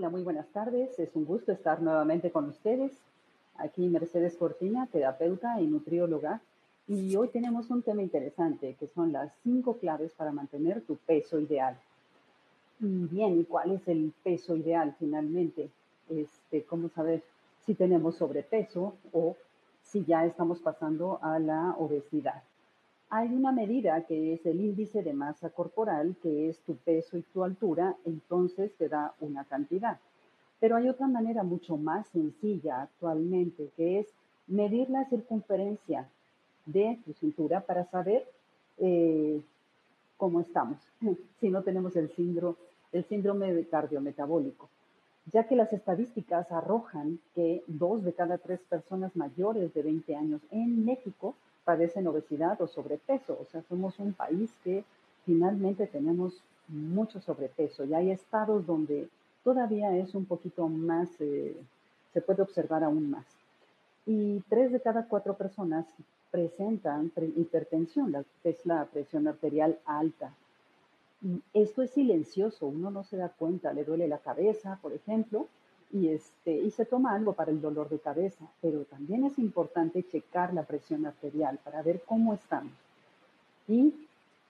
Hola, muy buenas tardes. Es un gusto estar nuevamente con ustedes. Aquí Mercedes Cortina, terapeuta y nutrióloga. Y hoy tenemos un tema interesante que son las cinco claves para mantener tu peso ideal. Y bien, ¿y cuál es el peso ideal finalmente? Este, ¿Cómo saber si tenemos sobrepeso o si ya estamos pasando a la obesidad? Hay una medida que es el índice de masa corporal, que es tu peso y tu altura, entonces te da una cantidad. Pero hay otra manera mucho más sencilla actualmente, que es medir la circunferencia de tu cintura para saber eh, cómo estamos, si no tenemos el síndrome, el síndrome cardiometabólico, ya que las estadísticas arrojan que dos de cada tres personas mayores de 20 años en México padecen obesidad o sobrepeso. O sea, somos un país que finalmente tenemos mucho sobrepeso y hay estados donde todavía es un poquito más, eh, se puede observar aún más. Y tres de cada cuatro personas presentan hipertensión, que es la presión arterial alta. Esto es silencioso, uno no se da cuenta, le duele la cabeza, por ejemplo, y, este, y se toma algo para el dolor de cabeza, pero también es importante checar la presión arterial para ver cómo estamos. Y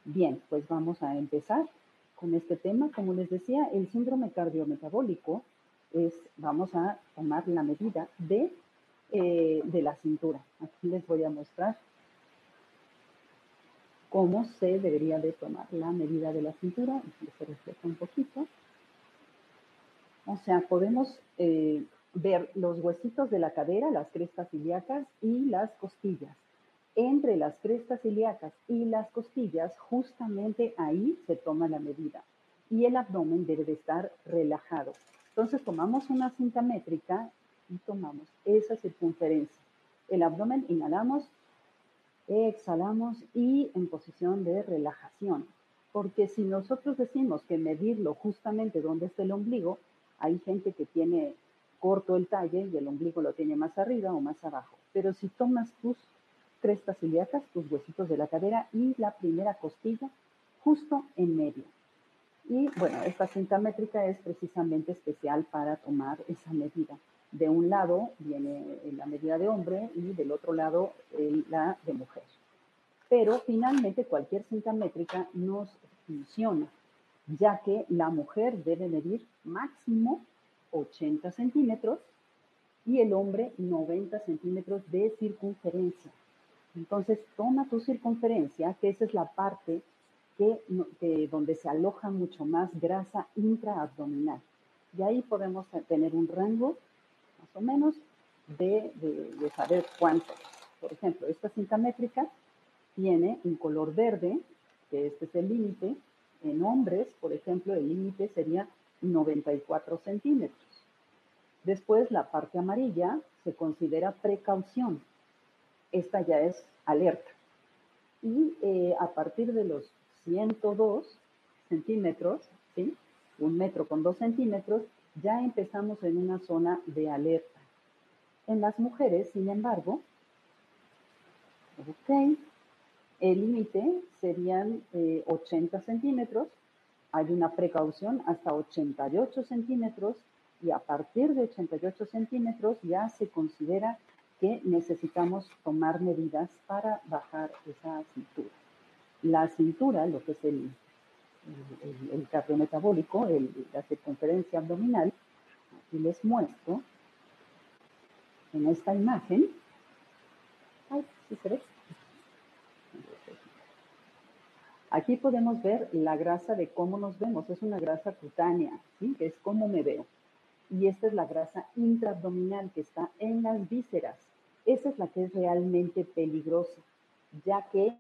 bien, pues vamos a empezar con este tema. Como les decía, el síndrome cardiometabólico es, vamos a tomar la medida de, eh, de la cintura. Aquí les voy a mostrar cómo se debería de tomar la medida de la cintura. Se refleja un poquito. O sea, podemos eh, ver los huesitos de la cadera, las crestas ilíacas y las costillas. Entre las crestas ilíacas y las costillas, justamente ahí se toma la medida. Y el abdomen debe de estar relajado. Entonces tomamos una cinta métrica y tomamos esa circunferencia. El abdomen inhalamos, exhalamos y en posición de relajación. Porque si nosotros decimos que medirlo justamente donde está el ombligo, hay gente que tiene corto el talle y el ombligo lo tiene más arriba o más abajo. Pero si tomas tus crestas ilíacas, tus huesitos de la cadera y la primera costilla justo en medio. Y bueno, esta cinta métrica es precisamente especial para tomar esa medida. De un lado viene la medida de hombre y del otro lado la de mujer. Pero finalmente cualquier cinta métrica nos funciona ya que la mujer debe medir máximo 80 centímetros y el hombre 90 centímetros de circunferencia. Entonces, toma tu circunferencia, que esa es la parte que, donde se aloja mucho más grasa intraabdominal. Y ahí podemos tener un rango, más o menos, de, de saber cuánto. Por ejemplo, esta cinta métrica tiene un color verde, que este es el límite. En hombres, por ejemplo, el límite sería 94 centímetros. Después, la parte amarilla se considera precaución. Esta ya es alerta. Y eh, a partir de los 102 centímetros, ¿sí? un metro con dos centímetros, ya empezamos en una zona de alerta. En las mujeres, sin embargo, ok, el límite serían 80 eh, centímetros, hay una precaución hasta 88 centímetros y a partir de 88 centímetros ya se considera que necesitamos tomar medidas para bajar esa cintura. La cintura, lo que es el, el, cardiometabólico, la circunferencia abdominal, aquí les muestro en esta imagen. Ay, ¿sí se ve? Aquí podemos ver la grasa de cómo nos vemos. Es una grasa cutánea, ¿sí? que es cómo me veo. Y esta es la grasa intraabdominal que está en las vísceras. Esa es la que es realmente peligrosa, ya que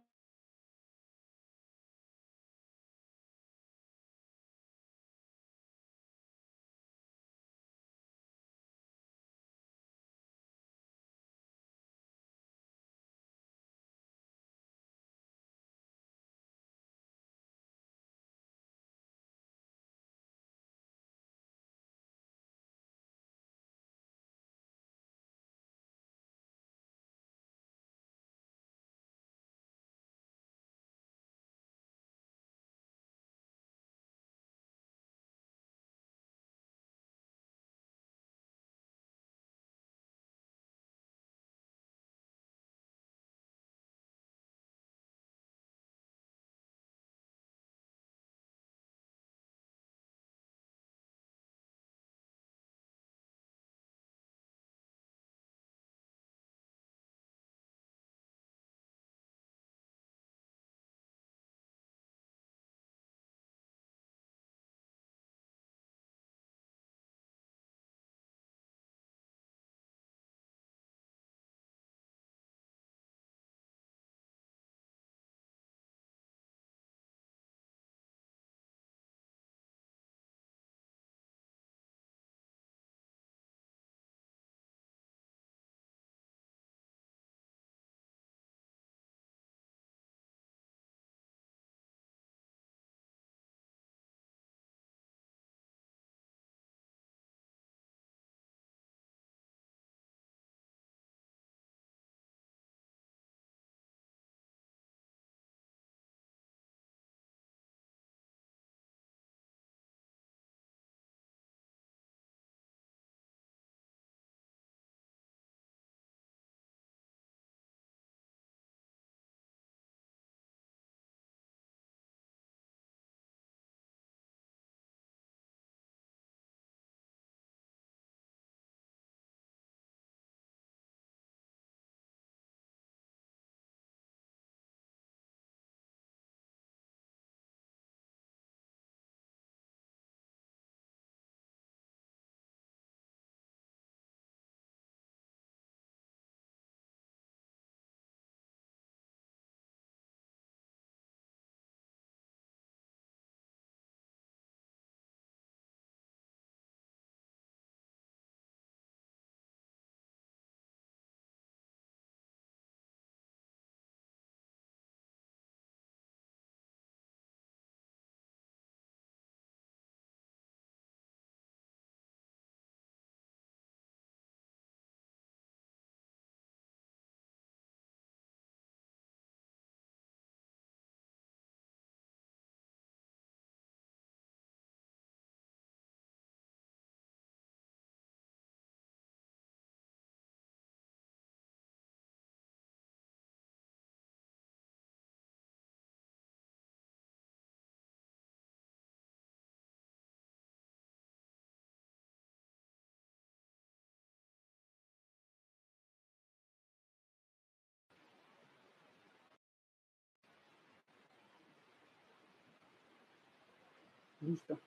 Listo.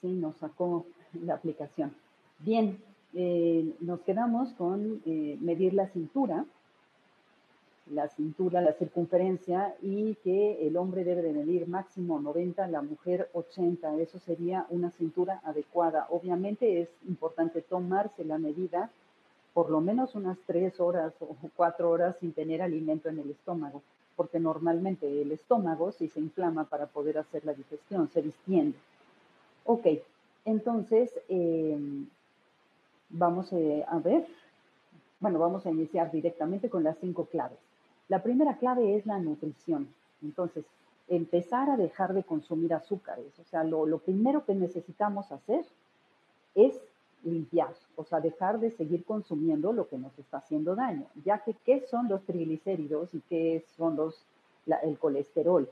Sí, nos sacó la aplicación. Bien, eh, nos quedamos con eh, medir la cintura, la cintura, la circunferencia y que el hombre debe de medir máximo 90, la mujer 80. Eso sería una cintura adecuada. Obviamente es importante tomarse la medida por lo menos unas tres horas o cuatro horas sin tener alimento en el estómago, porque normalmente el estómago, si se inflama para poder hacer la digestión, se distiende. Ok, entonces em, vamos eh, a ver, bueno, vamos a iniciar directamente con las cinco claves. La primera clave es la nutrición. Entonces, empezar a dejar de consumir azúcares. O sea, lo, lo primero que necesitamos hacer es limpiar, o sea, dejar de seguir consumiendo lo que nos está haciendo daño, ya que ¿qué son los triglicéridos y qué son los, el colesterol?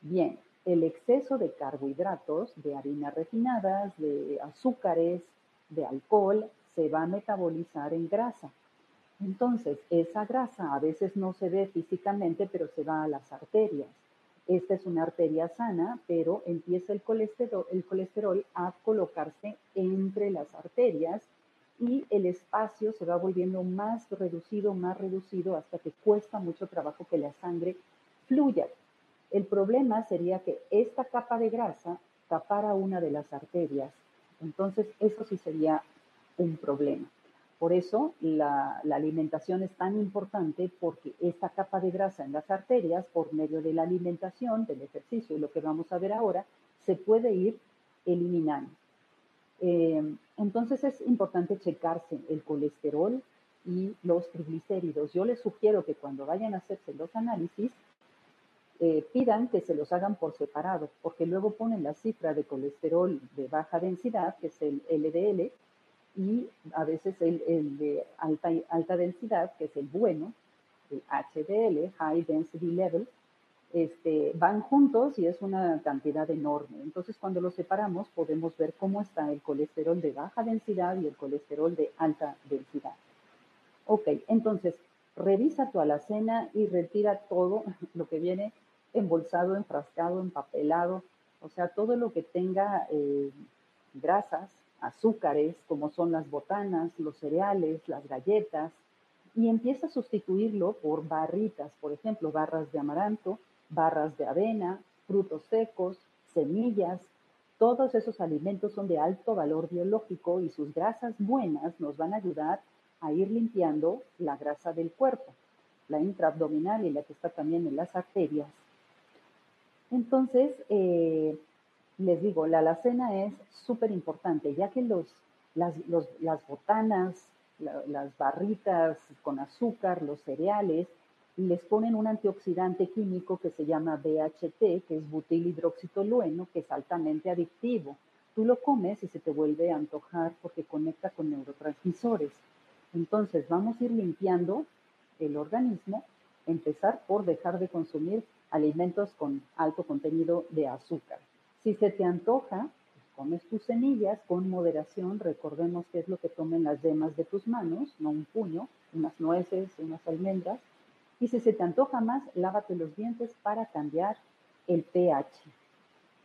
Bien, el exceso de carbohidratos, de harinas refinadas, de azúcares, de alcohol, se va a metabolizar en grasa. Entonces, esa grasa a veces no se ve físicamente, pero se va a las arterias. Esta es una arteria sana, pero empieza el colesterol, a colocarse entre las arterias y el espacio se va volviendo más reducido, más reducido, hasta que cuesta mucho trabajo que la sangre fluya. El problema sería que esta capa de grasa tapara una de las arterias. Entonces, eso sí sería un problema. Por eso la, alimentación es tan importante porque esta capa de grasa en las arterias, por medio de la alimentación, del ejercicio y lo que vamos a ver ahora, se puede ir eliminando. Eh, entonces es importante checarse el colesterol y los triglicéridos. Yo les sugiero que cuando vayan a hacerse los análisis, eh, pidan que se los hagan por separado, porque luego ponen la cifra de colesterol de baja densidad, que es el LDL, y a veces el, de alta, alta densidad, que es el bueno, el HDL, High Density Level, este, van juntos y es una cantidad enorme. Entonces, cuando los separamos, podemos ver cómo está el colesterol de baja densidad y el colesterol de alta densidad. Ok, entonces, revisa tu alacena y retira todo lo que viene embolsado, enfrascado, empapelado, o sea, todo lo que tenga eh, grasas, azúcares, como son las botanas, los cereales, las galletas, y empieza a sustituirlo por barritas, por ejemplo, barras de amaranto, barras de avena, frutos secos, semillas. Todos esos alimentos son de alto valor biológico y sus grasas buenas nos van a ayudar a ir limpiando la grasa del cuerpo, la intraabdominal y la que está también en las arterias. Entonces, eh, les digo, la alacena es súper importante, ya que los, las, botanas, las barritas con azúcar, los cereales, les ponen un antioxidante químico que se llama BHT, que es butilhidroxitolueno, que es altamente adictivo. Tú lo comes y se te vuelve a antojar porque conecta con neurotransmisores. Entonces, vamos a ir limpiando el organismo, empezar por dejar de consumir alimentos con alto contenido de azúcar. Si se te antoja, pues comes tus semillas con moderación. Recordemos que es lo que tomen las yemas de tus manos, no un puño, unas nueces, unas almendras. Y si se te antoja más, lávate los dientes para cambiar el pH.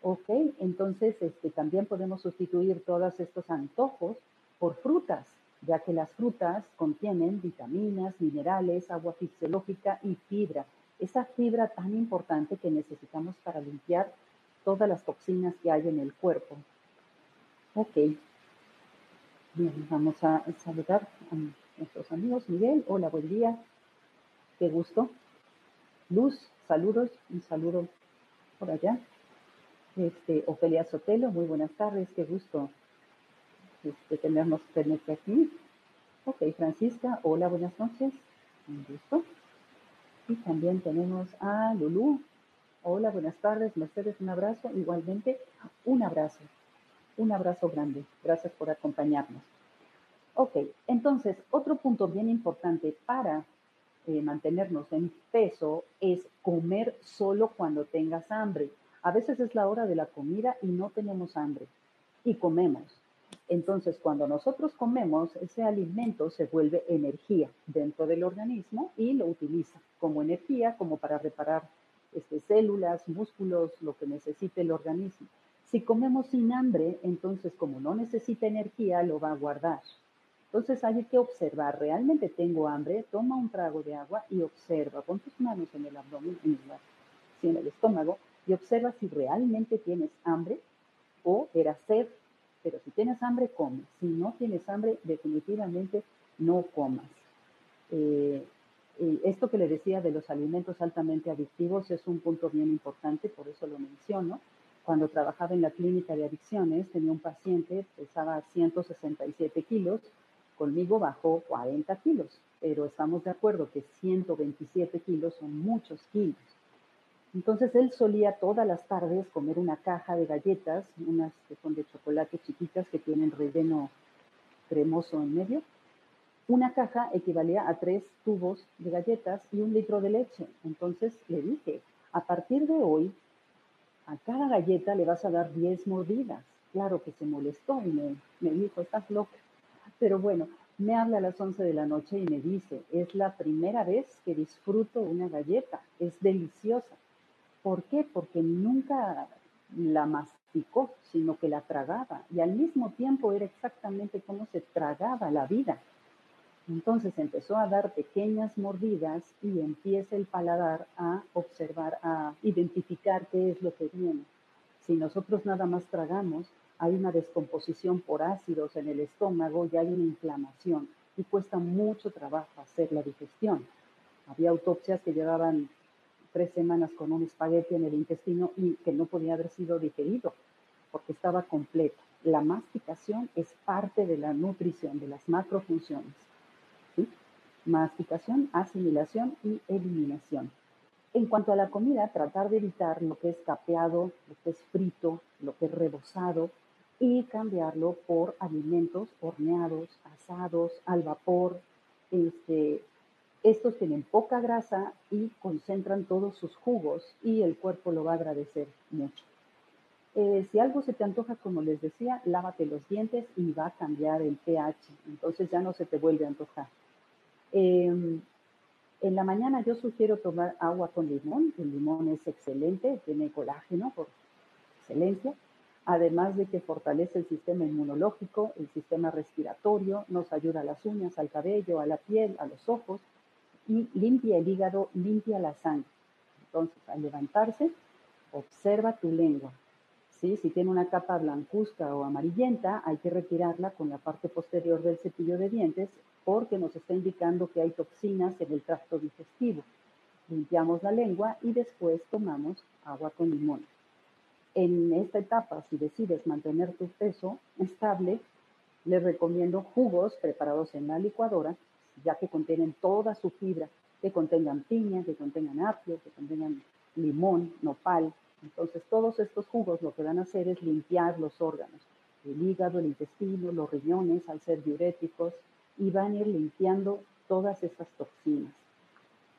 ¿Ok? Entonces, este, también podemos sustituir todos estos antojos por frutas, ya que las frutas contienen vitaminas, minerales, agua fisiológica y fibra. Esa fibra tan importante que necesitamos para limpiar todas las toxinas que hay en el cuerpo. Ok. Bien, vamos a saludar a nuestros amigos. Miguel, hola, buen día. Qué gusto. Luz, saludos, un saludo por allá. Este, Ofelia Sotelo, muy buenas tardes, qué gusto este, tenernos tenerte aquí. Ok, Francisca, hola, buenas noches, un gusto. Y también tenemos a Lulú, Hola, buenas tardes, Mercedes, un abrazo. Igualmente, un abrazo, un abrazo grande. Gracias por acompañarnos. Ok, entonces, otro punto bien importante para eh, mantenernos en peso es comer solo cuando tengas hambre. A veces es la hora de la comida y no tenemos hambre y comemos. Entonces, cuando nosotros comemos, ese alimento se vuelve energía dentro del organismo y lo utiliza como energía, como para reparar este, células, músculos, lo que necesite el organismo. Si comemos sin hambre, entonces como no necesita energía, lo va a guardar. Entonces hay que observar, ¿realmente tengo hambre? Toma un trago de agua y observa, pon tus manos en el abdomen, en el, en el estómago, y observa si realmente tienes hambre o era sed. Pero si tienes hambre, come. Si no tienes hambre, definitivamente no comas. Eh, esto que le decía de los alimentos altamente adictivos es un punto bien importante, por eso lo menciono. Cuando trabajaba en la clínica de adicciones, tenía un paciente, pesaba 167 kilos, conmigo bajó 40 kilos, pero estamos de acuerdo que 127 kilos son muchos kilos. Entonces él solía todas las tardes comer una caja de galletas, unas que son de chocolate chiquitas que tienen relleno cremoso en medio. Una caja equivalía a tres tubos de galletas y un litro de leche. Entonces le dije, a partir de hoy, a cada galleta le vas a dar 10 mordidas. Claro que se molestó y me, dijo, estás loca. Pero bueno, me habla a las 11 de la noche y me dice, es la primera vez que disfruto una galleta, es deliciosa. ¿Por qué? Porque nunca la masticó, sino que la tragaba y al mismo tiempo era exactamente como se tragaba la vida. Entonces empezó a dar pequeñas mordidas y empieza el paladar a observar, a identificar qué es lo que viene. Si nosotros nada más tragamos, hay una descomposición por ácidos en el estómago y hay una inflamación y cuesta mucho trabajo hacer la digestión. Había autopsias que llevaban tres semanas con un espagueti en el intestino y que no podía haber sido digerido porque estaba completo. La masticación es parte de la nutrición, de las macrofunciones. Masticación, asimilación y eliminación. En cuanto a la comida, tratar de evitar lo que es capeado, lo que es frito, lo que es rebozado, y cambiarlo por alimentos horneados, asados, al vapor. Este, estos tienen poca grasa y concentran todos sus jugos y el cuerpo lo va a agradecer mucho. Eh, si algo se te antoja, como les decía, lávate los dientes y va a cambiar el pH, entonces ya no se te vuelve a antojar. Em, en la mañana yo sugiero tomar agua con limón, el limón es excelente, tiene colágeno por excelencia además de que fortalece el sistema inmunológico, el sistema respiratorio, nos ayuda a las uñas, al cabello, a la piel, a los ojos y limpia el hígado, limpia la sangre. Entonces, al levantarse, observa tu lengua. ¿Sí? Si tiene una capa blancuzca o amarillenta, hay que retirarla con la parte posterior del cepillo de dientes porque nos está indicando que hay toxinas en el tracto digestivo. Limpiamos la lengua y después tomamos agua con limón. En esta etapa, si decides mantener tu peso estable, les recomiendo jugos preparados en la licuadora, ya que contienen toda su fibra, que contengan piña, que contengan apio, que contengan limón, nopal. Entonces, todos estos jugos lo que van a hacer es limpiar los órganos, el hígado, el intestino, los riñones, al ser diuréticos, y van a ir limpiando todas esas toxinas.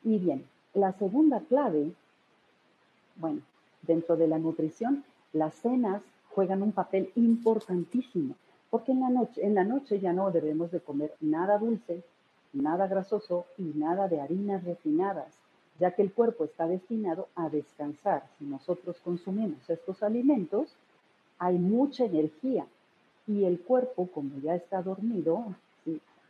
Y bien, la segunda clave, bueno, Dentro de la nutrición, las cenas juegan un papel importantísimo, porque en la noche, en la noche ya no debemos de comer nada dulce, nada grasoso y nada de harinas refinadas, ya que el cuerpo está destinado a descansar. Si nosotros consumimos estos alimentos, hay mucha energía y el cuerpo, como ya está dormido,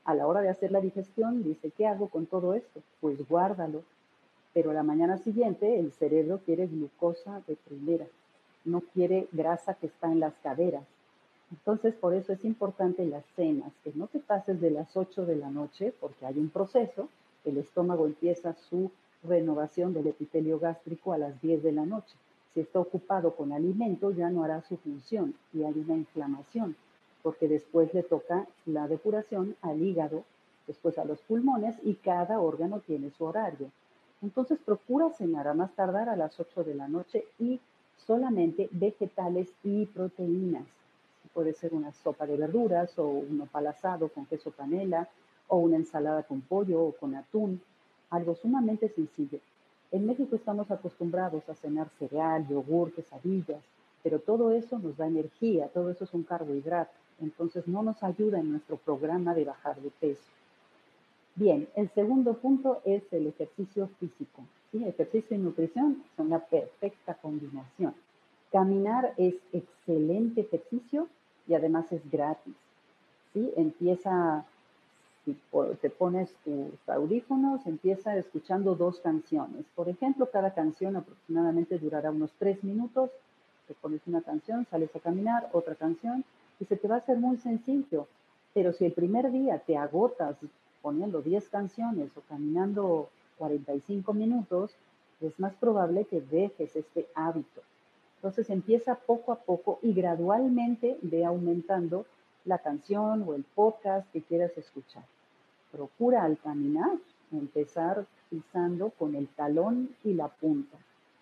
a la hora de hacer la digestión, dice, ¿qué hago con todo esto? Pues guárdalo, pero la mañana siguiente el cerebro quiere glucosa de primera, no quiere grasa que está en las caderas. Entonces, por eso es importante las cenas, que no te pases de las 8 de la noche, porque hay un proceso, el estómago empieza su renovación del epitelio gástrico a las 10 de la noche. Si está ocupado con alimentos, ya no hará su función y hay una inflamación, porque después le toca la depuración al hígado, después a los pulmones y cada órgano tiene su horario. Entonces procura cenar a más tardar a las 8 de la noche y solamente vegetales y proteínas. Puede ser una sopa de verduras o un opal asado con queso panela o una ensalada con pollo o con atún, algo sumamente sencillo. En México estamos acostumbrados a cenar cereal, yogur, quesadillas, pero todo eso nos da energía, todo eso es un carbohidrato, entonces no nos ayuda en nuestro programa de bajar de peso. Bien, el segundo punto es el ejercicio físico. ¿sí? Ejercicio y nutrición son la perfecta combinación. Caminar es excelente ejercicio y además es gratis. ¿sí? Empieza, si te pones tus audífonos, empieza escuchando dos canciones. Por ejemplo, cada canción aproximadamente durará unos tres minutos. Te pones una canción, sales a caminar, otra canción, y se te va a hacer muy sencillo. Pero si el primer día te agotas poniendo 10 canciones o caminando 45 minutos, es más probable que dejes este hábito. Entonces empieza poco a poco y gradualmente ve aumentando la canción o el podcast que quieras escuchar. Procura al caminar empezar pisando con el talón y la punta,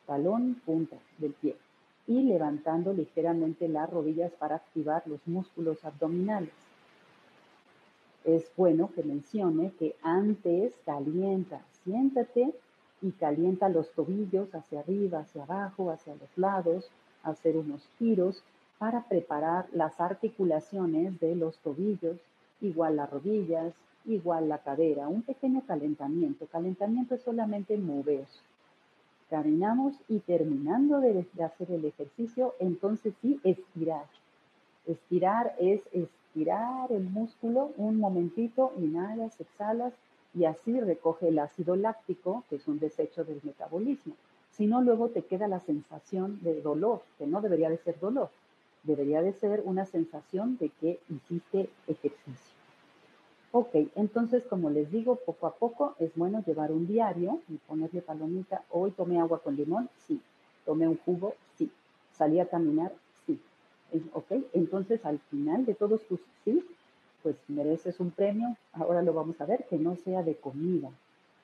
talón, punta del pie y levantando ligeramente las rodillas para activar los músculos abdominales. Es bueno que mencione que antes calienta, siéntate y calienta los tobillos hacia arriba, hacia abajo, hacia los lados, hacer unos giros para preparar las articulaciones de los tobillos, igual las rodillas, igual la cadera, un pequeño calentamiento. Calentamiento es solamente mover. Caminamos y terminando de, hacer el ejercicio, entonces sí, estirar. Estirar es estirar el músculo un momentito, inhalas, exhalas y así recoge el ácido láctico, que es un desecho del metabolismo. Si no, luego te queda la sensación de dolor, que no debería de ser dolor, debería de ser una sensación de que hiciste ejercicio. Ok, entonces como les digo, poco a poco es bueno llevar un diario y ponerle palomita, hoy tomé agua con limón, sí, tomé un jugo, sí, salí a caminar, sí. Ok, entonces al final de todos tus sí, pues mereces un premio, ahora lo vamos a ver, que no sea de comida.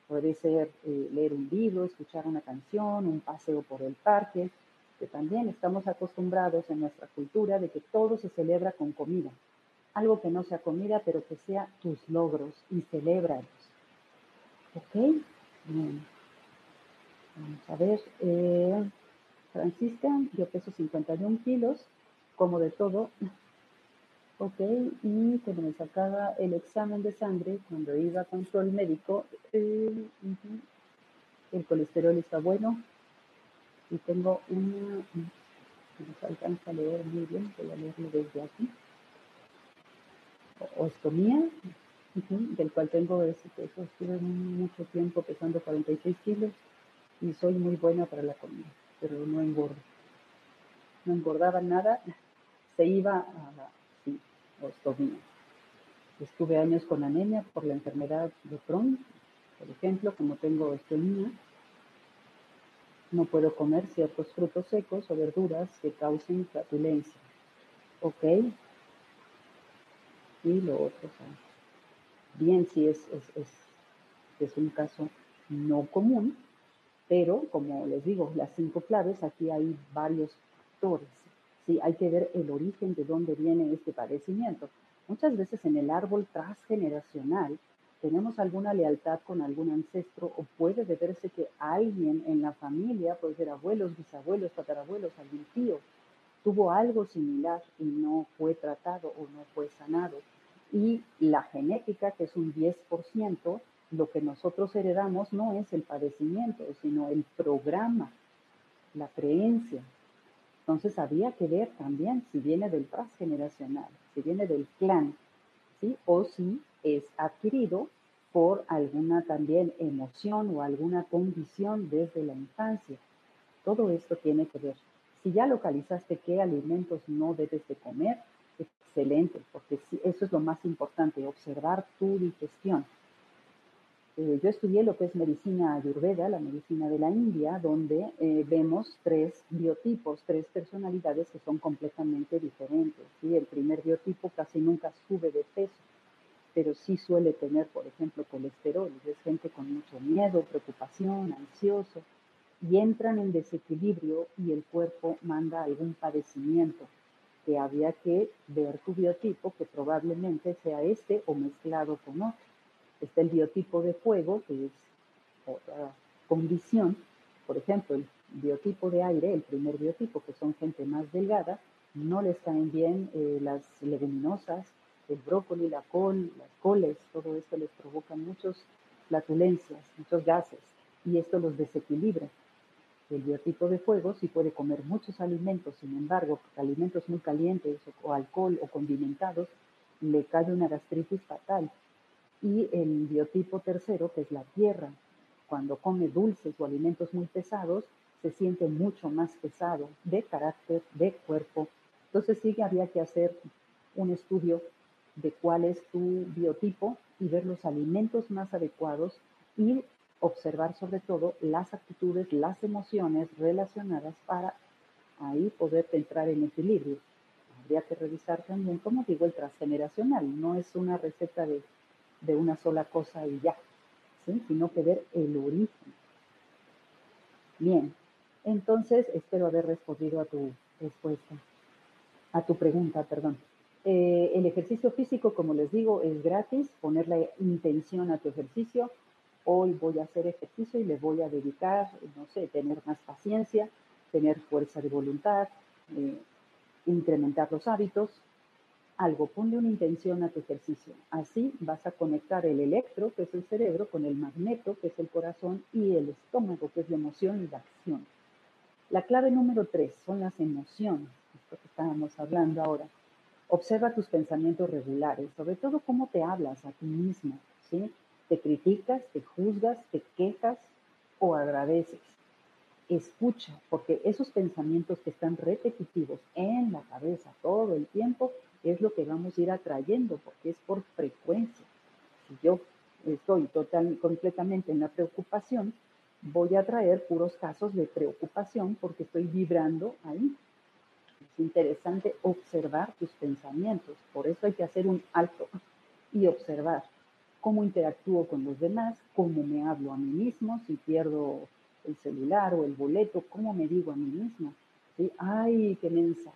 Puede ser eh, leer un libro, escuchar una canción, un paseo por el parque, que también estamos acostumbrados en nuestra cultura de que todo se celebra con comida. Algo que no sea comida, pero que sea tus logros y celébralos. ¿Ok? Vamos a ver. Eh, Francisca, yo peso 51 kilos, como de todo, Ok, y cuando me sacaba el examen de sangre, cuando iba a control médico, eh, el colesterol está bueno y tengo una, no se alcanza a leer muy bien, voy a leerlo desde aquí, ostomía, del cual tengo ese peso, estuve mucho tiempo pesando 46 kilos y soy muy buena para la comida, pero no engordo. No engordaba nada, se iba a ostomía. Estuve años con anemia por la enfermedad de Crohn, por ejemplo, como tengo ostomía, no puedo comer ciertos frutos secos o verduras que causen flatulencia. ¿Ok? Y lo otro, bien, si es, es, es un caso no común, pero como les digo, las cinco claves, aquí hay varios factores. ¿sí? Hay que ver el origen de dónde viene este padecimiento. Muchas veces en el árbol transgeneracional tenemos alguna lealtad con algún ancestro o puede deberse que alguien en la familia, puede ser abuelos, bisabuelos, tatarabuelos, algún tío, tuvo algo similar y no fue tratado o no fue sanado. Y la genética, que es un 10%, lo que nosotros heredamos no es el padecimiento, sino el programa, la creencia, entonces había que ver también si viene del transgeneracional, si viene del clan, ¿sí? O si es adquirido por alguna también emoción o alguna condición desde la infancia. Todo esto tiene que ver. Si ya localizaste qué alimentos no debes de comer, excelente, porque eso es lo más importante, observar tu digestión. Eh, yo estudié lo que es medicina ayurveda, la medicina de la India, donde eh, vemos tres biotipos, tres personalidades que son completamente diferentes. El primer biotipo casi nunca sube de peso, pero sí suele tener, por ejemplo, colesterol. Es gente con mucho miedo, preocupación, ansioso, y entran en desequilibrio y el cuerpo manda algún padecimiento que había que ver tu biotipo, que probablemente sea este o mezclado con otro. Está el biotipo de fuego, que es otra condición. Por ejemplo, el biotipo de aire, el primer biotipo, que son gente más delgada, no les caen bien eh, las leguminosas, el brócoli, la col, las coles, todo esto les provoca muchas flatulencias, muchos gases, y esto los desequilibra. El biotipo de fuego sí puede comer muchos alimentos, sin embargo, alimentos muy calientes o, alcohol o condimentados, le cae una gastritis fatal. Y el biotipo tercero, que es la tierra, cuando come dulces o alimentos muy pesados, se siente mucho más pesado de carácter, de cuerpo. Entonces sí que había que hacer un estudio de cuál es tu biotipo y ver los alimentos más adecuados y observar sobre todo las actitudes, las emociones relacionadas para ahí poder entrar en equilibrio. Habría que revisar también, como digo, el transgeneracional. No es una receta de, de una sola cosa y ya, sino que ver el origen. Bien, entonces espero haber respondido a tu respuesta, a tu pregunta, perdón. Eh, el ejercicio físico, como les digo, es gratis. Ponerle intención a tu ejercicio hoy voy a hacer ejercicio y le voy a dedicar, no sé, tener más paciencia, tener fuerza de voluntad, eh, incrementar los hábitos, algo, ponle una intención a tu ejercicio. Así vas a conectar el electro, que es el cerebro, con el magneto, que es el corazón, y el estómago, que es la emoción y la acción. La clave número tres son las emociones, esto que estábamos hablando ahora. Observa tus pensamientos regulares, sobre todo cómo te hablas a ti mismo, ¿sí? Te criticas, te juzgas, te quejas o agradeces. Escucha, porque esos pensamientos que están repetitivos en la cabeza todo el tiempo es lo que vamos a ir atrayendo, porque es por frecuencia. Si yo estoy total, completamente en la preocupación, voy a traer puros casos de preocupación porque estoy vibrando ahí. Es interesante observar tus pensamientos, por eso hay que hacer un alto y observar cómo interactúo con los demás, cómo me hablo a mí mismo, si pierdo el celular o el boleto, cómo me digo a mí mismo. ¿Sí? Ay, qué mensa.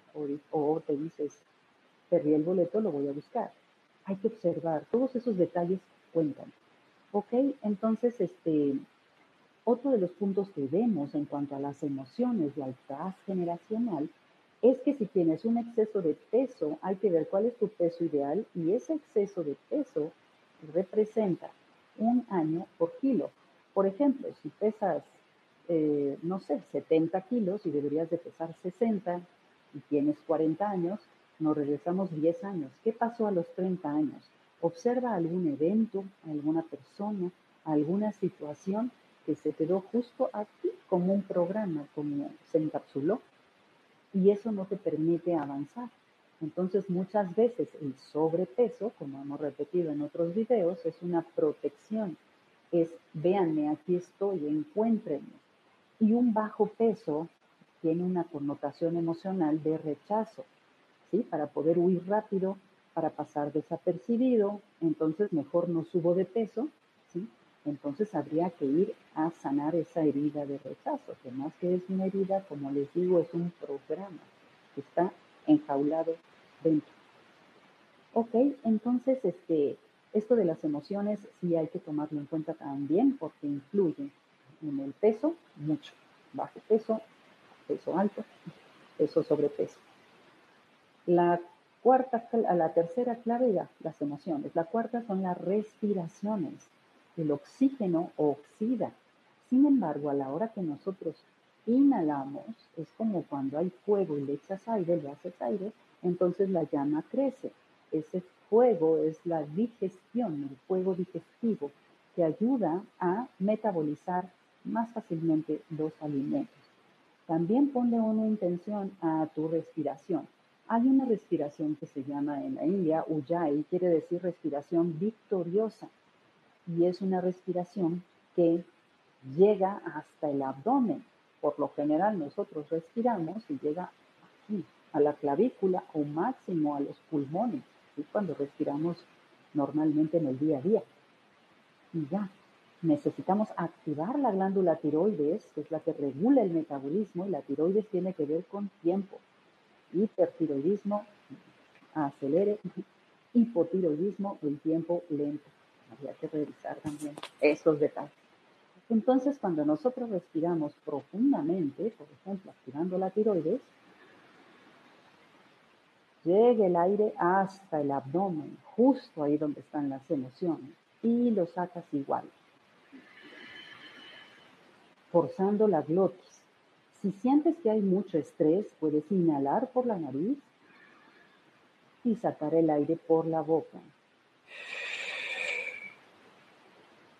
O, te dices, perdí el boleto, lo voy a buscar. Hay que observar, todos esos detalles cuentan. Ok, entonces, este, otro de los puntos que vemos en cuanto a las emociones y al transgeneracional es que si tienes un exceso de peso, hay que ver cuál es tu peso ideal y ese exceso de peso representa un año por kilo. Por ejemplo, si pesas, eh, no sé, 70 kilos y deberías de pesar 60 y tienes 40 años, nos regresamos 10 años. ¿Qué pasó a los 30 años? Observa algún evento, alguna persona, alguna situación que se quedó justo aquí como un programa, como se encapsuló, y eso no te permite avanzar. Entonces, muchas veces el sobrepeso, como hemos repetido en otros videos, es una protección. Es, véanme, aquí estoy, encuéntrenme. Y un bajo peso tiene una connotación emocional de rechazo, ¿sí? Para poder huir rápido, para pasar desapercibido, entonces mejor no subo de peso, ¿sí? Entonces habría que ir a sanar esa herida de rechazo, que más que es una herida, como les digo, es un programa que está enjaulado dentro. Ok, entonces este, esto de las emociones sí hay que tomarlo en cuenta también porque influye en el peso mucho. Bajo peso, peso alto, peso sobrepeso. La cuarta, la tercera clave ya, las emociones. La cuarta son las respiraciones. El oxígeno oxida. Sin embargo, a la hora que nosotros inhalamos, es como cuando hay fuego y le echas aire, le haces aire, entonces la llama crece. Ese fuego es la digestión, el fuego digestivo, que ayuda a metabolizar más fácilmente los alimentos. También ponle una intención a tu respiración. Hay una respiración que se llama en la India Ujjayi, quiere decir respiración victoriosa. Y es una respiración que llega hasta el abdomen. Por lo general nosotros respiramos y llega aquí, a la clavícula o máximo a los pulmones, cuando respiramos normalmente en el día a día. Y ya, necesitamos activar la glándula tiroides, que es la que regula el metabolismo, y la tiroides tiene que ver con tiempo. Hipertiroidismo, acelere, hipotiroidismo, el tiempo lento. Habría que revisar también estos detalles. Entonces, cuando nosotros respiramos profundamente, por ejemplo, activando la tiroides, Llegue el aire hasta el abdomen, justo ahí donde están las emociones, y lo sacas igual, forzando la glotis. Si sientes que hay mucho estrés, puedes inhalar por la nariz y sacar el aire por la boca.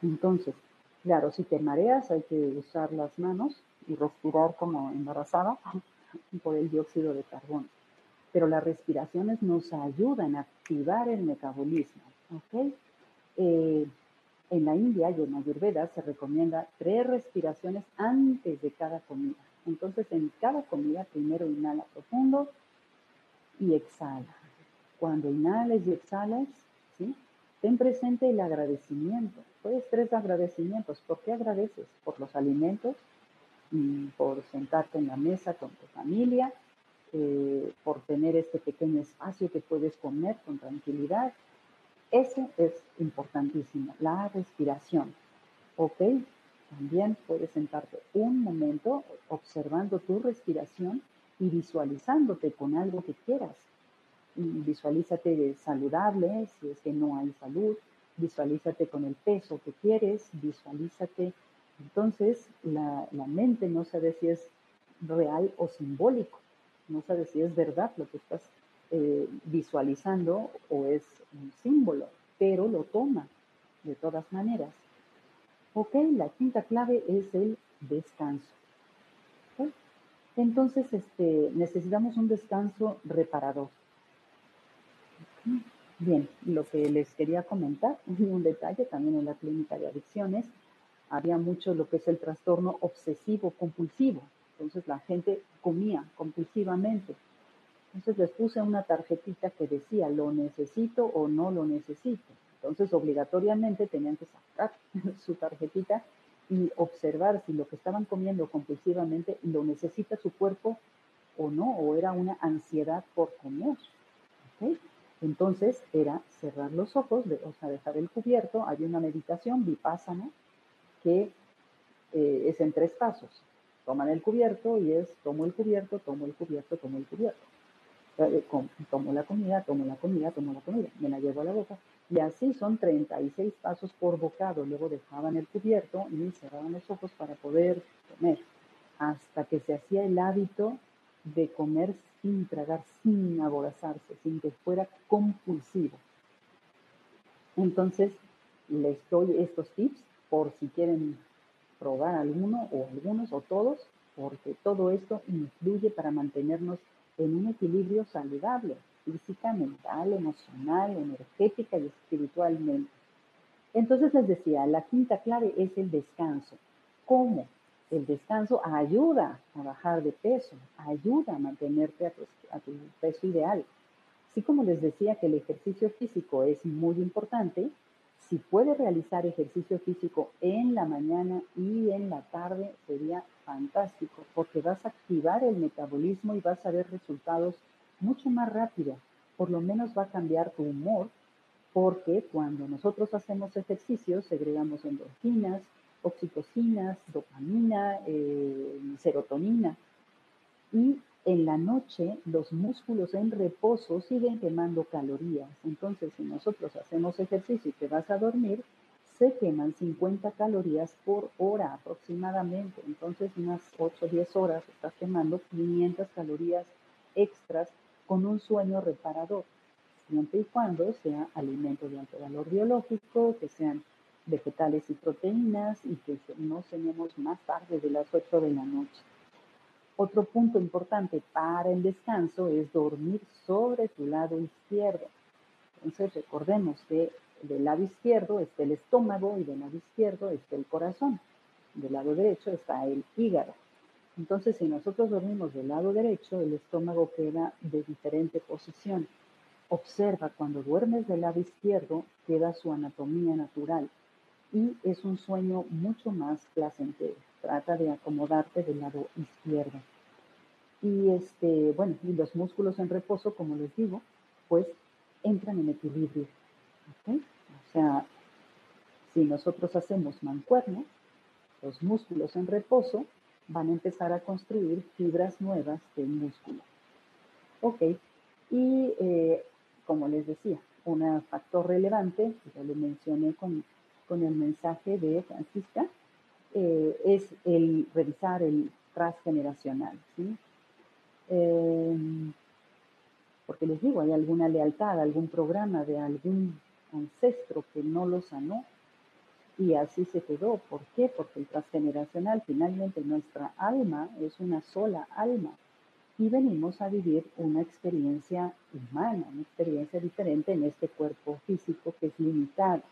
Entonces, claro, si te mareas hay que usar las manos y respirar como embarazada por el dióxido de carbono. Pero las respiraciones nos ayudan a activar el metabolismo. ¿ok? Eh, en la India y en Ayurveda se recomienda tres respiraciones antes de cada comida. Entonces, en cada comida, primero inhala profundo y exhala. Cuando inhales y exhalas, ¿sí? ten presente el agradecimiento. Puedes tres agradecimientos. ¿Por qué agradeces? Por los alimentos, por sentarte en la mesa con tu familia, eh, por tener este pequeño espacio que puedes comer con tranquilidad. Eso es importantísimo, la respiración. ¿Ok? También puedes sentarte un momento observando tu respiración y visualizándote con algo que quieras. Visualízate saludable si es que no hay salud, visualízate con el peso que quieres, visualízate. Entonces, la, la mente no sabe si es real o simbólico no sabes si es verdad lo que estás eh, visualizando o es un símbolo, pero lo toma de todas maneras. Ok, la quinta clave es el descanso. Entonces, este, necesitamos un descanso reparador. Bien, lo que les quería comentar, un detalle también en la clínica de adicciones, había mucho lo que es el trastorno obsesivo compulsivo. Entonces la gente comía compulsivamente. Entonces les puse una tarjetita que decía, lo necesito o no lo necesito. Entonces obligatoriamente tenían que sacar su tarjetita y observar si lo que estaban comiendo compulsivamente lo necesita su cuerpo o no, o era una ansiedad por comer. Entonces era cerrar los ojos, o sea, dejar el cubierto. Hay una meditación vipassana que eh, es en tres pasos toman el cubierto y es tomo el cubierto, tomo el cubierto, tomo el cubierto. Eh, tomo la comida, tomo la comida, tomo la comida, me la llevo a la boca. Y así son 36 pasos por bocado. Luego dejaban el cubierto y cerraban los ojos para poder comer. Hasta que se hacía el hábito de comer sin tragar, sin aborazarse, sin que fuera compulsivo. Entonces, les doy estos tips por si quieren probar alguno o algunos o todos, porque todo esto influye para mantenernos en un equilibrio saludable, física, mental, emocional, energética y espiritualmente. Entonces les decía, la quinta clave es el descanso. ¿Cómo? El descanso ayuda a bajar de peso, ayuda a mantenerte a tu, a tu peso ideal. Así como les decía que el ejercicio físico es muy importante, si puede realizar ejercicio físico en la mañana y en la tarde, sería fantástico, porque vas a activar el metabolismo y vas a ver resultados mucho más rápido. Por lo menos va a cambiar tu humor, porque cuando nosotros hacemos ejercicio, segregamos endorfinas, oxitocinas, dopamina, eh, serotonina. Y en la noche los músculos en reposo siguen quemando calorías. Entonces, si nosotros hacemos ejercicio y te vas a dormir, se queman 50 calorías por hora aproximadamente. Entonces, unas 8 o 10 horas estás quemando 500 calorías extras con un sueño reparador, siempre y cuando sea alimento de alto valor biológico, que sean vegetales y proteínas y que no cenemos más tarde de las 8 de la noche. Otro punto importante para el descanso es dormir sobre tu lado izquierdo. Entonces recordemos que del lado izquierdo está el estómago y del lado izquierdo está el corazón. Del lado derecho está el hígado. Entonces, si nosotros dormimos del lado derecho, el estómago queda de diferente posición. Observa cuando duermes del lado izquierdo, queda su anatomía natural y es un sueño mucho más placentero. Trata de acomodarte del lado izquierdo. Y este, bueno, los músculos en reposo, como les digo, pues entran en equilibrio. O sea, si nosotros hacemos mancuernas, los músculos en reposo van a empezar a construir fibras nuevas del músculo. Ok, y eh, como les decía, un factor relevante, ya lo mencioné con, con el mensaje de Francisca, eh, es el revisar el transgeneracional. ¿sí? Eh, porque les digo, hay alguna lealtad, algún programa de algún ancestro que no lo sanó y así se quedó. ¿Por qué? Porque el transgeneracional, finalmente nuestra alma es una sola alma y venimos a vivir una experiencia humana, una experiencia diferente en este cuerpo físico que es limitado.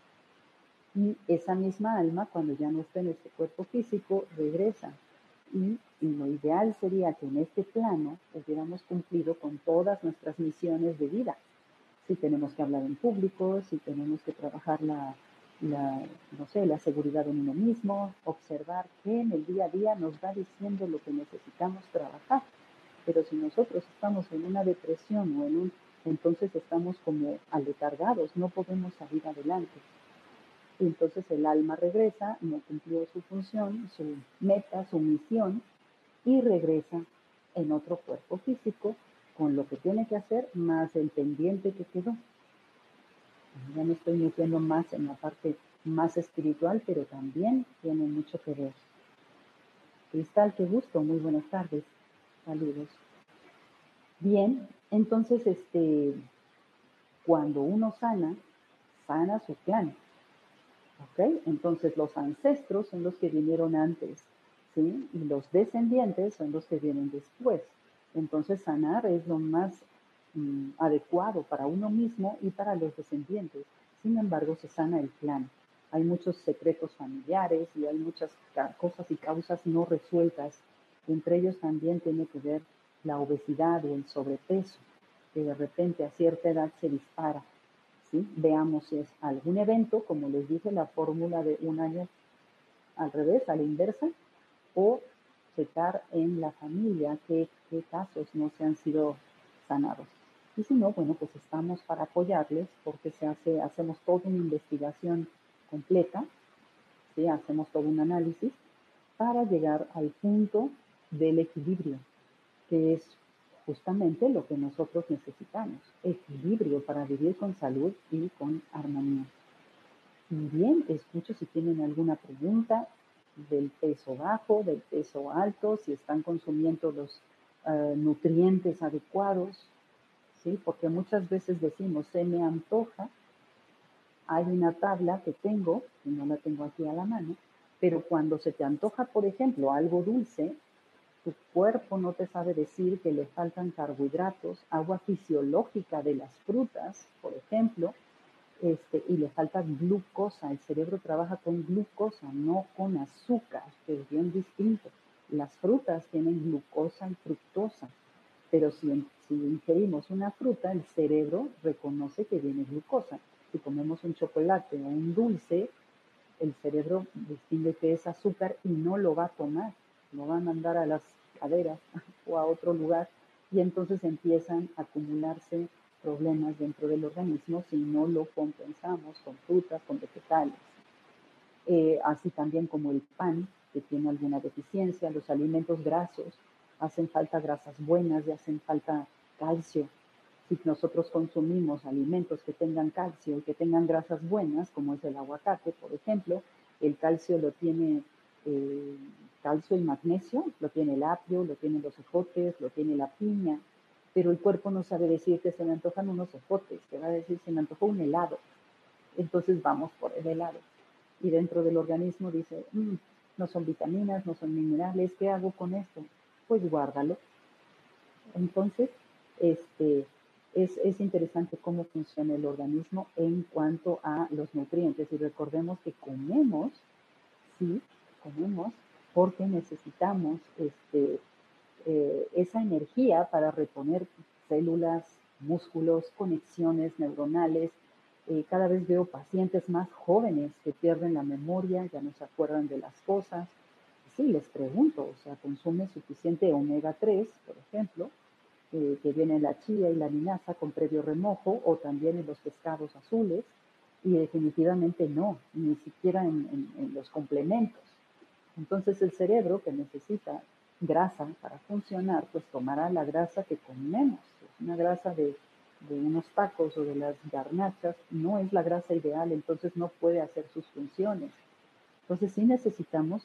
Y esa misma alma, cuando ya no está en este cuerpo físico, regresa. Y, lo ideal sería que en este plano hubiéramos cumplido con todas nuestras misiones de vida. Si tenemos que hablar en público, si tenemos que trabajar la, no sé, la seguridad en uno mismo, observar que en el día a día nos va diciendo lo que necesitamos trabajar. Pero si nosotros estamos en una depresión o en un, entonces estamos como aletargados, no podemos salir adelante. Entonces el alma regresa, no cumplió su función, su meta, su misión, y regresa en otro cuerpo físico con lo que tiene que hacer más el pendiente que quedó. Ya me estoy metiendo más en la parte más espiritual, pero también tiene mucho que ver. Cristal, qué gusto, muy buenas tardes. Saludos. Bien, entonces, este, cuando uno sana, sana su clan. ¿Ok? Entonces, los ancestros son los que vinieron antes, ¿sí? Y los descendientes son los que vienen después. Entonces, sanar es lo más mm, adecuado para uno mismo y para los descendientes. Sin embargo, se sana el clan. Hay muchos secretos familiares y hay muchas cosas y causas no resueltas entre ellos también tiene que ver la obesidad o el sobrepeso, que de repente a cierta edad se dispara. ¿Sí? Veamos si es algún evento, como les dije, la fórmula de un año al revés, a la inversa, o checar en la familia qué, casos no se han sido sanados. Y si no, bueno, pues estamos para apoyarles porque se hace, hacemos toda una investigación completa, hacemos todo un análisis para llegar al punto del equilibrio, que es justamente lo que nosotros necesitamos, equilibrio para vivir con salud y con armonía. Y bien, escucho si tienen alguna pregunta del peso bajo, del peso alto, si están consumiendo los eh, nutrientes adecuados, ¿sí? porque muchas veces decimos, se me antoja, hay una tabla que tengo, y no la tengo aquí a la mano, pero cuando se te antoja, por ejemplo, algo dulce, cuerpo no te sabe decir que le faltan carbohidratos, agua fisiológica de las frutas, por ejemplo, este, y le falta glucosa. El cerebro trabaja con glucosa, no con azúcar, que es bien distinto. Las frutas tienen glucosa y fructosa, pero si, si ingerimos una fruta, el cerebro reconoce que viene glucosa. Si comemos un chocolate o un dulce, el cerebro distingue que es azúcar y no lo va a tomar lo van a mandar a las caderas o a otro lugar y entonces empiezan a acumularse problemas dentro del organismo si no lo compensamos con frutas, con vegetales. Eh, así también como el pan, que tiene alguna deficiencia, los alimentos grasos, hacen falta grasas buenas y hacen falta calcio. Si nosotros consumimos alimentos que tengan calcio y que tengan grasas buenas, como es el aguacate, por ejemplo, el calcio lo tiene eh, calcio y magnesio, lo tiene el apio, lo tienen los ejotes, lo tiene la piña, pero el cuerpo no sabe decir que se me antojan unos ejotes, te va a decir se me antojó un helado. Entonces vamos por el helado. Y dentro del organismo dice, mm, no son vitaminas, no son minerales, ¿qué hago con esto? Pues guárdalo. Entonces, este, es, es, interesante cómo funciona el organismo en cuanto a los nutrientes. Y recordemos que comemos, sí, comemos porque necesitamos este, eh, esa energía para reponer células, músculos, conexiones neuronales. Eh, cada vez veo pacientes más jóvenes que pierden la memoria, ya no se acuerdan de las cosas. Sí, les pregunto, o sea, consume suficiente omega 3, por ejemplo, eh, que viene en la chía y la linaza con previo remojo, o también en los pescados azules, y definitivamente no, ni siquiera en los complementos. Entonces el cerebro que necesita grasa para funcionar, pues tomará la grasa que comemos. Una grasa de, unos tacos o de las garnachas no es la grasa ideal, entonces no puede hacer sus funciones. Entonces sí necesitamos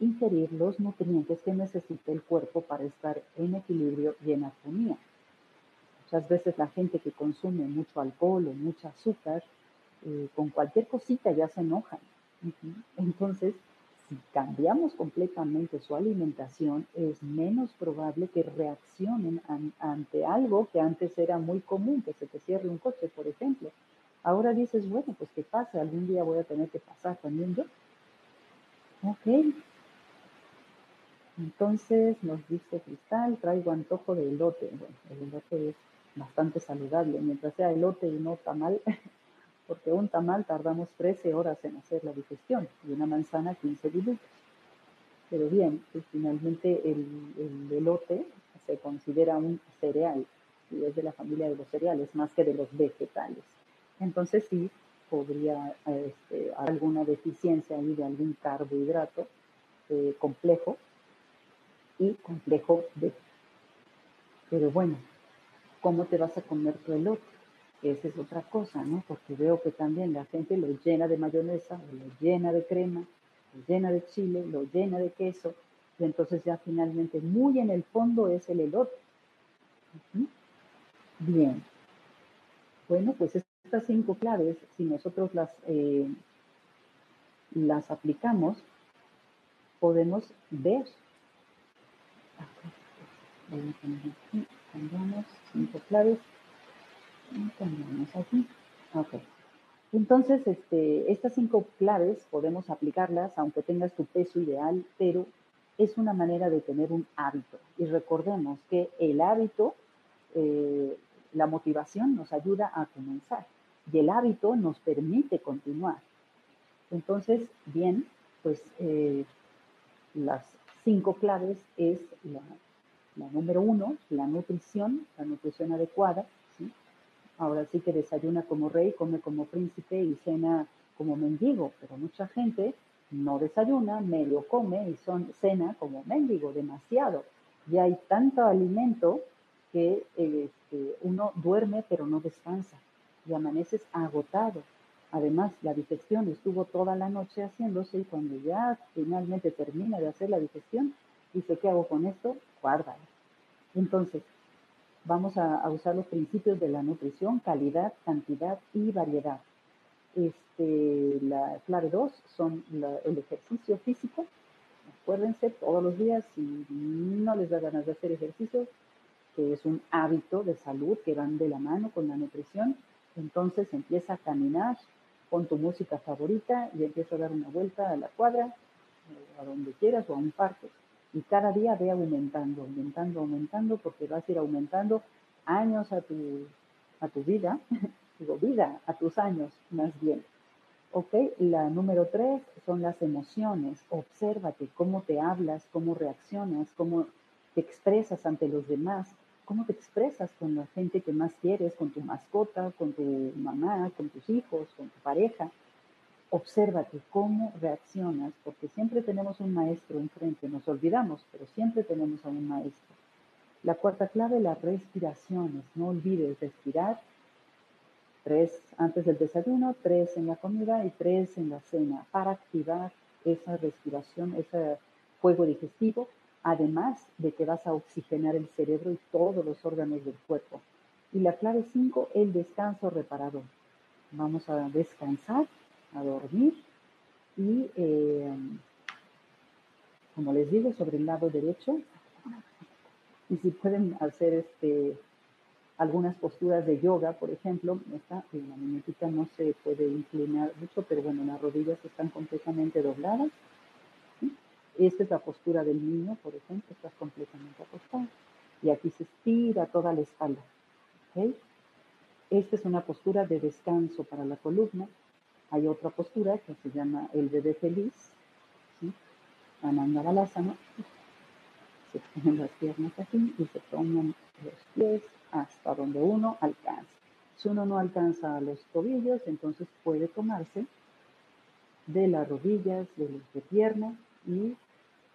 ingerir los nutrientes que necesita el cuerpo para estar en equilibrio y en armonía. Muchas veces la gente que consume mucho alcohol o mucho azúcar, eh, con cualquier cosita ya se enojan. Entonces, si cambiamos completamente su alimentación, es menos probable que reaccionen ante algo que antes era muy común, que se te cierre un coche, por ejemplo. Ahora dices, bueno, pues que pase, algún día voy a tener que pasar también yo. Ok. Entonces nos dice Cristal, traigo antojo de elote. Bueno, el elote es bastante saludable, mientras sea elote y no tamal, porque un tamal tardamos 13 horas en hacer la digestión y una manzana 15 minutos. Pero bien, pues finalmente el, elote se considera un cereal y es de la familia de los cereales más que de los vegetales. Entonces sí, podría este, alguna deficiencia ahí de algún carbohidrato eh, complejo y complejo B. Pero bueno, ¿cómo te vas a comer tu elote? Esa es otra cosa, ¿no? Porque veo que también la gente lo llena de mayonesa, lo llena de crema, lo llena de chile, lo llena de queso, y entonces ya finalmente muy en el fondo es el elote. Bien. Bueno, pues estas cinco claves, si nosotros las, eh, las aplicamos, podemos ver. Cambiamos cinco claves Entonces, este, estas cinco claves podemos aplicarlas aunque tengas tu peso ideal, pero es una manera de tener un hábito. Y recordemos que el hábito, eh, la motivación nos ayuda a comenzar y el hábito nos permite continuar. Entonces, bien, pues eh, las cinco claves es la, la número uno, la nutrición, la nutrición adecuada, Ahora sí que desayuna como rey, come como príncipe y cena como mendigo, pero mucha gente no desayuna, medio come y son, cena como mendigo, demasiado. Y hay tanto alimento que este, uno duerme pero no descansa y amaneces agotado. Además, la digestión estuvo toda la noche haciéndose y cuando ya finalmente termina de hacer la digestión, dice, ¿qué hago con esto? Guárdalo. Entonces, vamos a, usar los principios de la nutrición, calidad, cantidad y variedad. Este, la clave 2 son el ejercicio físico. Acuérdense todos los días, si no les da ganas de hacer ejercicio, que es un hábito de salud que van de la mano con la nutrición, entonces empieza a caminar con tu música favorita y empieza a dar una vuelta a la cuadra, eh, a donde quieras o a un parque y cada día ve aumentando, aumentando, aumentando, porque vas a ir aumentando años a tu, a tu vida, digo vida, a tus años más bien. ¿Ok? La número tres son las emociones. Obsérvate cómo te hablas, cómo reaccionas, cómo te expresas ante los demás, cómo te expresas con la gente que más quieres, con tu mascota, con tu mamá, con tus hijos, con tu pareja obsérvate cómo reaccionas, porque siempre tenemos un maestro enfrente, nos olvidamos, pero siempre tenemos a un maestro. La cuarta clave, las respiraciones. No olvides respirar. Tres antes del desayuno, tres en la comida y tres en la cena para activar esa respiración, ese fuego digestivo, además de que vas a oxigenar el cerebro y todos los órganos del cuerpo. Y la clave cinco, el descanso reparador. Vamos a descansar a dormir y eh, como les digo sobre el lado derecho. Y si pueden hacer este algunas posturas de yoga por ejemplo esta la muñequita no se puede inclinar mucho pero bueno las rodillas están completamente dobladas esta es la postura del niño por ejemplo estás completamente acostado. Y aquí se estira toda la espalda esta es una postura de descanso para la columna hay otra postura que se llama el bebé feliz, ¿sí? Ananda Balasana. Se ponen las piernas aquí y se toman los pies hasta donde uno alcanza. Si uno no alcanza los tobillos, entonces puede tomarse de las rodillas, de los de pierna y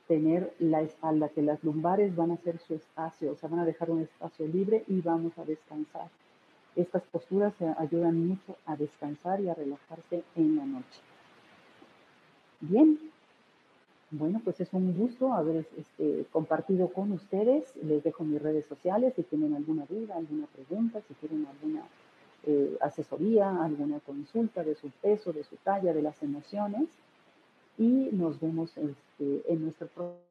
tener la espalda, que las lumbares van a ser su espacio, o sea, van a dejar un espacio libre y vamos a descansar. Estas posturas ayudan mucho a descansar y a relajarse en la noche. Bien, bueno, pues es un gusto haber este, compartido con ustedes. Les dejo mis redes sociales si tienen alguna duda, alguna pregunta, si quieren alguna eh, asesoría, alguna consulta de su peso, de su talla, de las emociones. Y nos vemos este, en nuestro próximo